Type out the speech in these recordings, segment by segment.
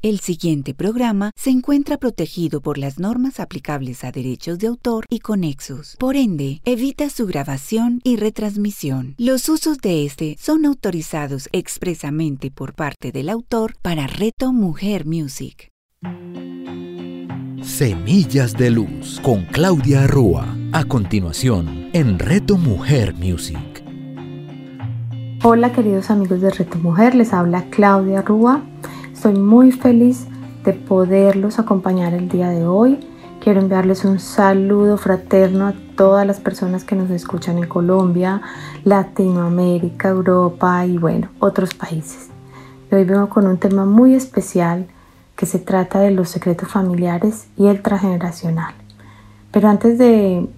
El siguiente programa se encuentra protegido por las normas aplicables a derechos de autor y conexos. Por ende, evita su grabación y retransmisión. Los usos de este son autorizados expresamente por parte del autor para Reto Mujer Music. Semillas de Luz con Claudia Rúa. A continuación, en Reto Mujer Music. Hola queridos amigos de Reto Mujer, les habla Claudia Rúa. Estoy muy feliz de poderlos acompañar el día de hoy. Quiero enviarles un saludo fraterno a todas las personas que nos escuchan en Colombia, Latinoamérica, Europa y bueno, otros países. Hoy vengo con un tema muy especial que se trata de los secretos familiares y el transgeneracional. Pero antes de,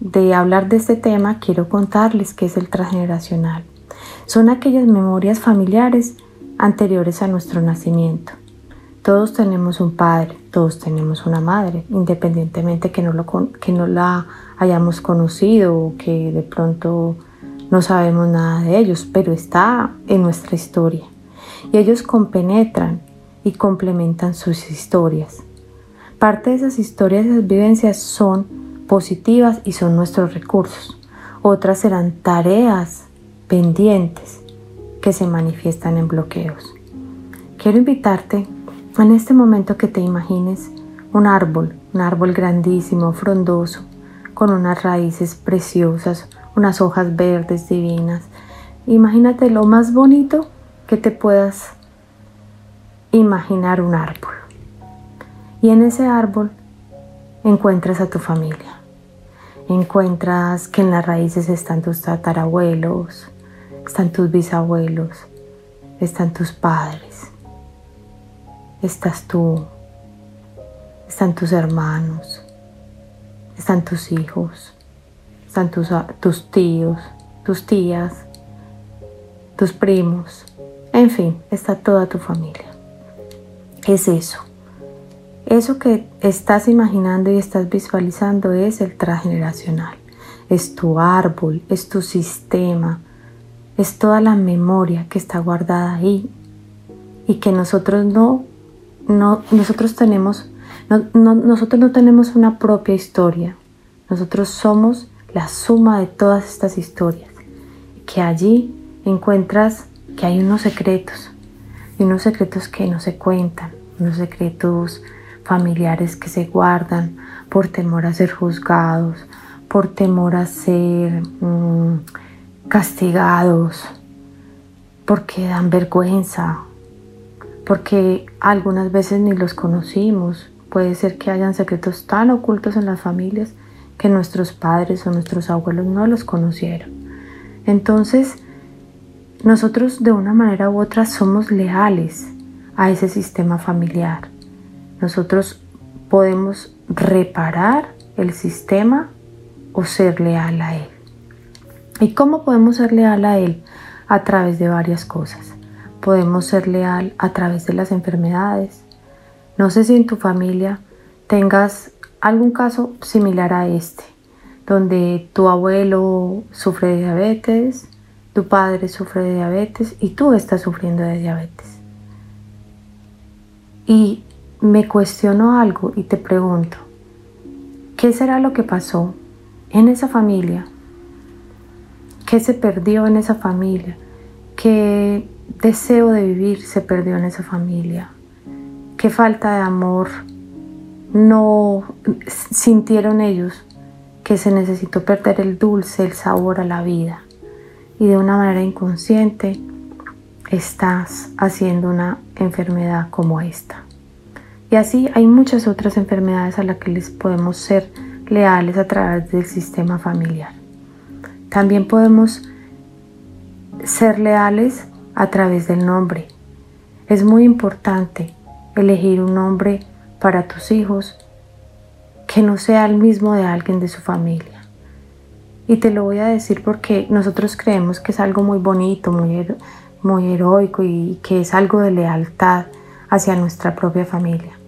de hablar de este tema, quiero contarles qué es el transgeneracional. Son aquellas memorias familiares anteriores a nuestro nacimiento. Todos tenemos un padre, todos tenemos una madre, independientemente que no, lo, que no la hayamos conocido o que de pronto no sabemos nada de ellos, pero está en nuestra historia. Y ellos compenetran y complementan sus historias. Parte de esas historias, esas vivencias son positivas y son nuestros recursos. Otras serán tareas pendientes que se manifiestan en bloqueos. Quiero invitarte en este momento que te imagines un árbol, un árbol grandísimo, frondoso, con unas raíces preciosas, unas hojas verdes divinas. Imagínate lo más bonito que te puedas imaginar un árbol. Y en ese árbol encuentras a tu familia. Encuentras que en las raíces están tus tatarabuelos, están tus bisabuelos, están tus padres, estás tú, están tus hermanos, están tus hijos, están tus, tus tíos, tus tías, tus primos, en fin, está toda tu familia es eso. Eso que estás imaginando y estás visualizando es el transgeneracional. Es tu árbol, es tu sistema, es toda la memoria que está guardada ahí y que nosotros no, no nosotros tenemos, nosotros no tenemos una propia historia. Nosotros somos la suma de todas estas historias. Que allí encuentras que hay unos secretos, y unos secretos que no se cuentan, unos secretos familiares que se guardan por temor a ser juzgados, por temor a ser mm, castigados, porque dan vergüenza, porque algunas veces ni los conocimos. Puede ser que hayan secretos tan ocultos en las familias que nuestros padres o nuestros abuelos no los conocieron. Entonces, nosotros de una manera u otra somos leales a ese sistema familiar. Nosotros podemos reparar el sistema o ser leal a él. ¿Y cómo podemos ser leal a él? A través de varias cosas. Podemos ser leal a través de las enfermedades. No sé si en tu familia tengas algún caso similar a este, donde tu abuelo sufre de diabetes, tu padre sufre de diabetes y tú estás sufriendo de diabetes. Y me cuestiono algo y te pregunto, ¿qué será lo que pasó en esa familia? ¿Qué se perdió en esa familia? ¿Qué deseo de vivir se perdió en esa familia? ¿Qué falta de amor no sintieron ellos que se necesitó perder el dulce, el sabor a la vida? y de una manera inconsciente estás haciendo una enfermedad como esta. Y así hay muchas otras enfermedades a las que les podemos ser leales a través del sistema familiar. También podemos ser leales a través del nombre. Es muy importante elegir un nombre para tus hijos que no sea el mismo de alguien de su familia. Y te lo voy a decir porque nosotros creemos que es algo muy bonito, muy, muy heroico y que es algo de lealtad hacia nuestra propia familia.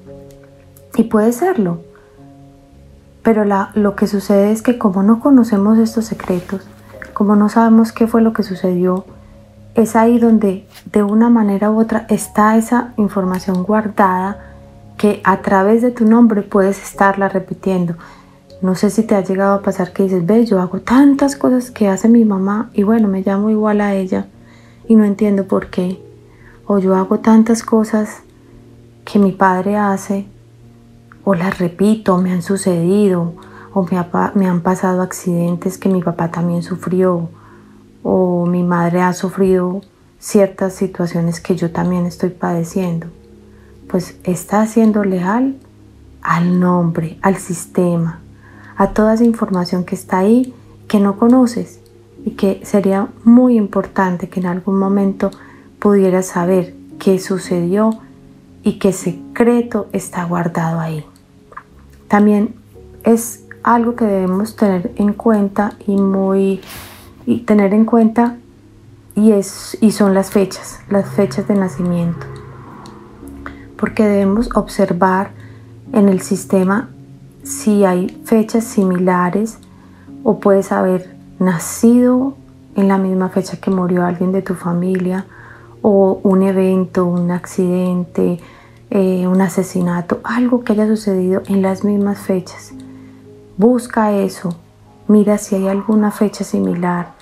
Y puede serlo. Pero lo que sucede es que como no conocemos estos secretos, como no sabemos qué fue lo que sucedió es ahí donde de una manera u otra está esa información guardada que a través de tu nombre puedes estarla repitiendo. No sé si te ha llegado a pasar que dices, ve, yo hago tantas cosas que hace mi mamá y bueno, me llamo igual a ella y no entiendo por qué. O yo hago tantas cosas que mi padre hace o las repito, me han sucedido o me, han pasado accidentes que mi papá también sufrió o mi madre ha sufrido ciertas situaciones que yo también estoy padeciendo. Pues está siendo leal al nombre, al sistema, a toda esa información que está ahí que no conoces y que sería muy importante que en algún momento pudieras saber qué sucedió y qué secreto está guardado ahí. También es algo que debemos tener en cuenta y muy y tener en cuenta y es y son las fechas, las fechas de nacimiento. Porque debemos observar en el sistema si hay fechas similares o puedes haber nacido en la misma fecha que murió alguien de tu familia o un evento, un accidente, eh, un asesinato, algo que haya sucedido en las mismas fechas. Busca eso, mira si hay alguna fecha similar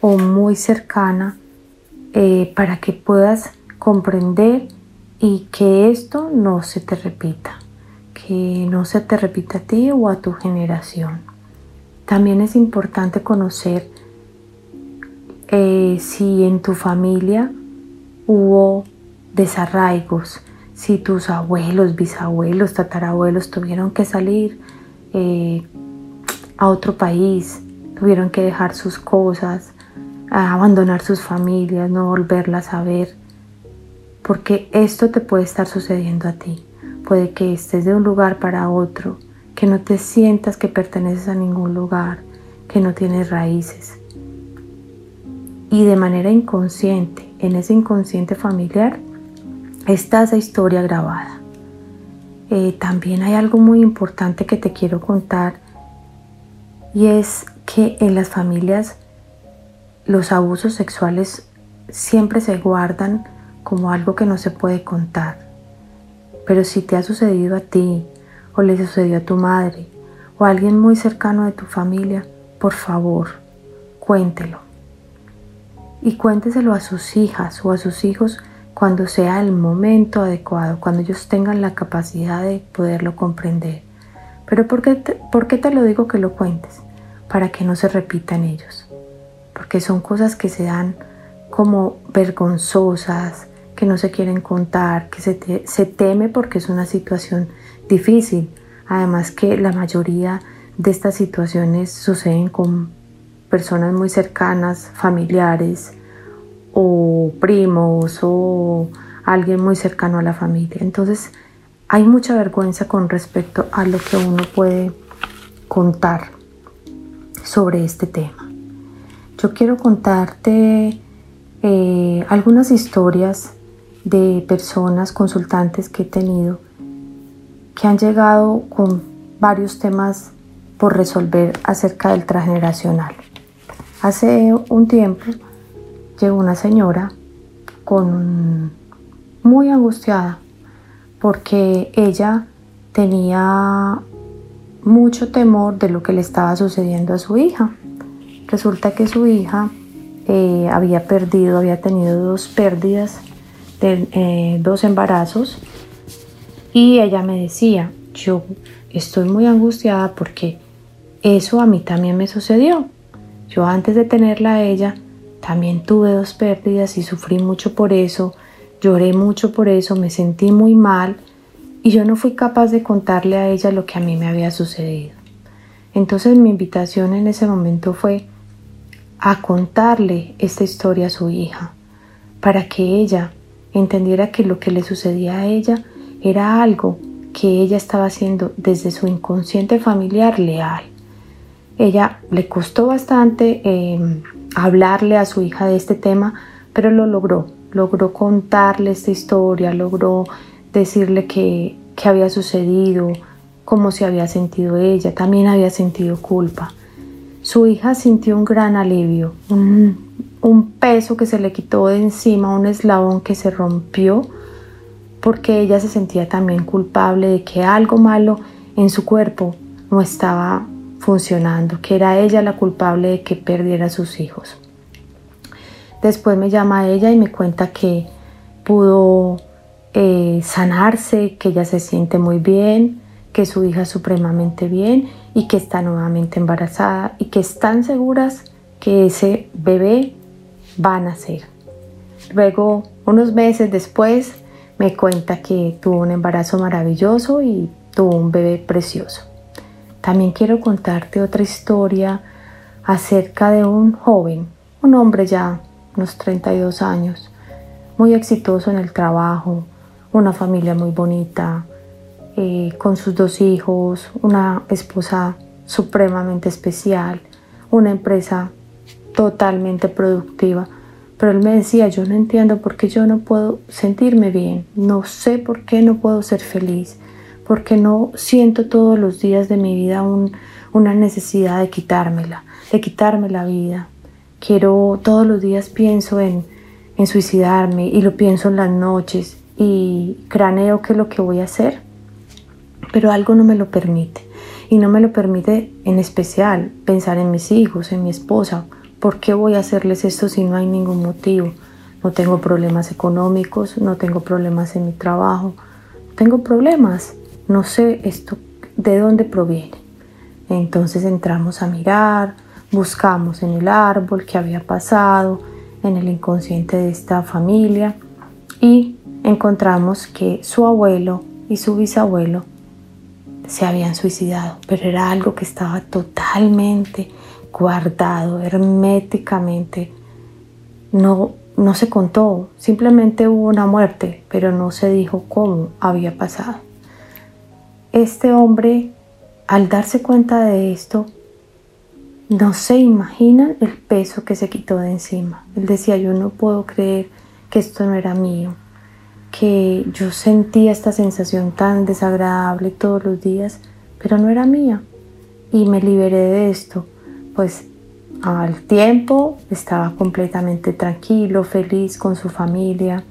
o muy cercana eh, para que puedas comprender y que esto no se te repita que no se te repita a ti o a tu generación. También es importante conocer eh, si en tu familia hubo desarraigos, si tus abuelos, bisabuelos, tatarabuelos tuvieron que salir eh, a otro país, tuvieron que dejar sus cosas, abandonar sus familias, no volverlas a ver, porque esto te puede estar sucediendo a ti. Puede que estés de un lugar para otro, que no te sientas que perteneces a ningún lugar, que no tienes raíces. Y de manera inconsciente, en ese inconsciente familiar, está esa historia grabada. Eh, también hay algo muy importante que te quiero contar y es que en las familias los abusos sexuales siempre se guardan como algo que no se puede contar. Pero si te ha sucedido a ti, o le sucedió a tu madre, o a alguien muy cercano de tu familia, por favor, cuéntelo. Y cuénteselo a sus hijas o a sus hijos cuando sea el momento adecuado, cuando ellos tengan la capacidad de poderlo comprender. Pero ¿por qué, te, ¿por qué te lo digo que lo cuentes? Para que no se repitan ellos. Porque son cosas que se dan como vergonzosas, que no se quieren contar, que se, teme porque es una situación difícil. Además que la mayoría de estas situaciones suceden con personas muy cercanas, familiares o primos o alguien muy cercano a la familia. Entonces hay mucha vergüenza con respecto a lo que uno puede contar sobre este tema. Yo quiero contarte eh, algunas historias de personas consultantes que he tenido que han llegado con varios temas por resolver acerca del transgeneracional. Hace un tiempo llegó una señora con muy angustiada porque ella tenía mucho temor de lo que le estaba sucediendo a su hija. Resulta que su hija eh, había perdido, había tenido dos pérdidas de eh, dos embarazos y ella me decía, yo estoy muy angustiada porque eso a mí también me sucedió. Yo antes de tenerla a ella también tuve dos pérdidas y sufrí mucho por eso, lloré mucho por eso, me sentí muy mal y yo no fui capaz de contarle a ella lo que a mí me había sucedido. Entonces mi invitación en ese momento fue a contarle esta historia a su hija, para que ella entendiera que lo que le sucedía a ella era algo que ella estaba haciendo desde su inconsciente familiar leal. Ella le costó bastante em, hablarle a su hija de este tema, pero lo logró. Logró contarle esta historia, logró decirle que, había sucedido, cómo se había sentido ella, también había sentido culpa. Su hija sintió un gran alivio, un, un peso que se le quitó de encima, un eslabón que se rompió, porque ella se sentía también culpable de que algo malo en su cuerpo no estaba funcionando, que era ella la culpable de que perdiera a sus hijos. Después me llama ella y me cuenta que pudo eh, sanarse, que ella se siente muy bien, que su hija supremamente bien y que está nuevamente embarazada y que están seguras que ese bebé va a nacer. Luego, unos meses después, me cuenta que tuvo un embarazo maravilloso y tuvo un bebé precioso. También quiero contarte otra historia acerca de un joven, un hombre ya, unos 32 años, muy exitoso en el trabajo, una familia muy bonita, eh, con sus dos hijos, una esposa supremamente especial, una empresa totalmente productiva. Pero él me decía, yo no entiendo por qué yo no puedo sentirme bien, no sé por qué no puedo ser feliz, porque no siento todos los días de mi vida una necesidad de quitármela, de quitarme la vida. Quiero, todos los días pienso en, en suicidarme y lo pienso en las noches y craneo qué es lo que voy a hacer, pero algo no me lo permite. Y no me lo permite en especial pensar en mis hijos, en mi esposa. ¿Por qué voy a hacerles esto si no hay ningún motivo? No tengo problemas económicos, no tengo problemas en mi trabajo, tengo problemas no sé esto de dónde proviene. Entonces entramos a mirar, buscamos en el árbol qué había pasado, en el inconsciente de esta familia y encontramos que su abuelo y su bisabuelo se habían suicidado, pero era algo que estaba totalmente guardado, herméticamente. No, no se contó, simplemente hubo una muerte, pero no se dijo cómo había pasado. Este hombre, al darse cuenta de esto, no se imagina el peso que se quitó de encima. Él decía, yo no puedo creer que esto no era mío, que yo sentía esta sensación tan desagradable todos los días, pero no era mía. Y me liberé de esto, pues al tiempo estaba completamente tranquilo, feliz con su familia,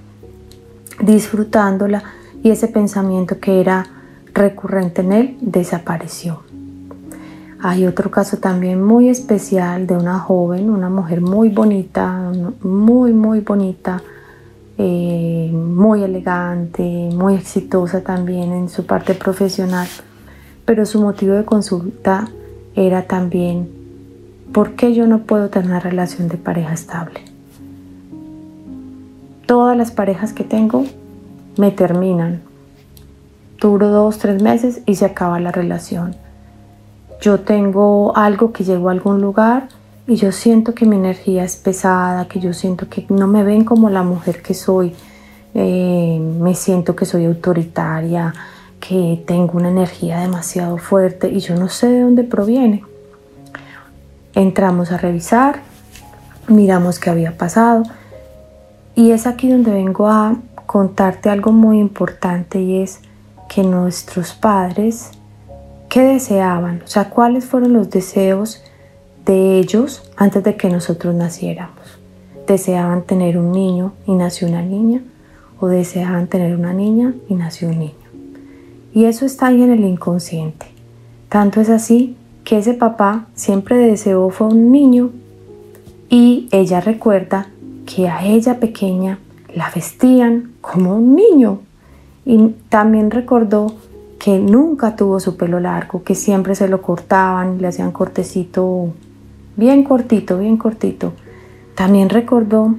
disfrutándola y ese pensamiento que era recurrente en él desapareció. Hay otro caso también muy especial de una joven, una mujer muy bonita, muy, muy bonita, eh, muy elegante, muy exitosa también en su parte profesional, pero su motivo de consulta era también, ¿por qué yo no puedo tener una relación de pareja estable? Todas las parejas que tengo me terminan duro dos, tres meses y se acaba la relación. Yo tengo algo que llegó a algún lugar y yo siento que mi energía es pesada, que yo siento que no me ven como la mujer que soy. Eh, me siento que soy autoritaria, que tengo una energía demasiado fuerte y yo no sé de dónde proviene. Entramos a revisar, miramos qué había pasado y es aquí donde vengo a contarte algo muy importante y es que nuestros padres, ¿qué deseaban? O sea, ¿cuáles fueron los deseos de ellos antes de que nosotros naciéramos? ¿Deseaban tener un niño y nació una niña? ¿O deseaban tener una niña y nació un niño? Y eso está ahí en el inconsciente. Tanto es así que ese papá siempre deseó fue un niño y ella recuerda que a ella pequeña la vestían como un niño y también recordó que nunca tuvo su pelo largo, que siempre se lo cortaban, le hacían cortecito bien cortito, bien cortito. También recordó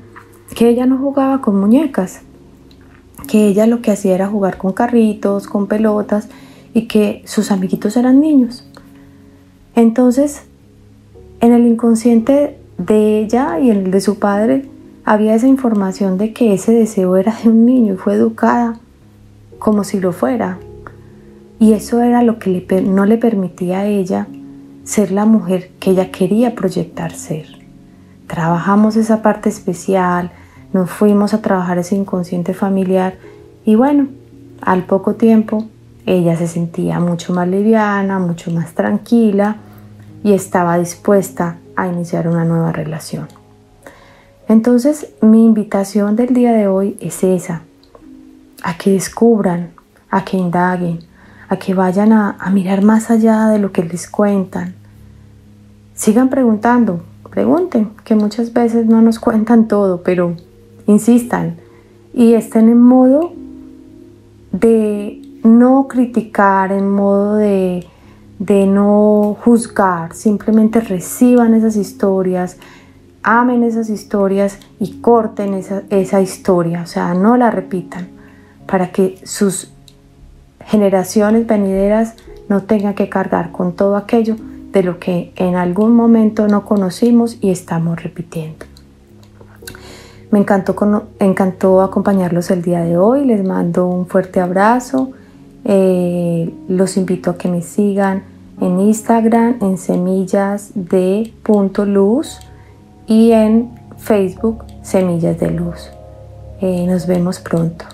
que ella no jugaba con muñecas, que ella lo que hacía era jugar con carritos, con pelotas y que sus amiguitos eran niños. Entonces, en el inconsciente de ella y en el de su padre había esa información de que ese deseo era de un niño y fue educada como si lo fuera. Y eso era lo que no le permitía a ella ser la mujer que ella quería proyectar ser. Trabajamos esa parte especial, nos fuimos a trabajar ese inconsciente familiar y bueno, al poco tiempo ella se sentía mucho más liviana, mucho más tranquila y estaba dispuesta a iniciar una nueva relación. Entonces mi invitación del día de hoy es esa, a que descubran, a que indaguen, a que vayan a, mirar más allá de lo que les cuentan. Sigan preguntando, pregunten, que muchas veces no nos cuentan todo, pero insistan y estén en modo de no criticar, en modo de, no juzgar, simplemente reciban esas historias, amen esas historias y corten esa, esa historia, o sea, no la repitan, para que sus generaciones venideras no tengan que cargar con todo aquello de lo que en algún momento no conocimos y estamos repitiendo. Me encantó, encantó acompañarlos el día de hoy, les mando un fuerte abrazo, eh, los invito a que me sigan en Instagram en semillas de punto luz y en Facebook semillas de luz. Eh, nos vemos pronto.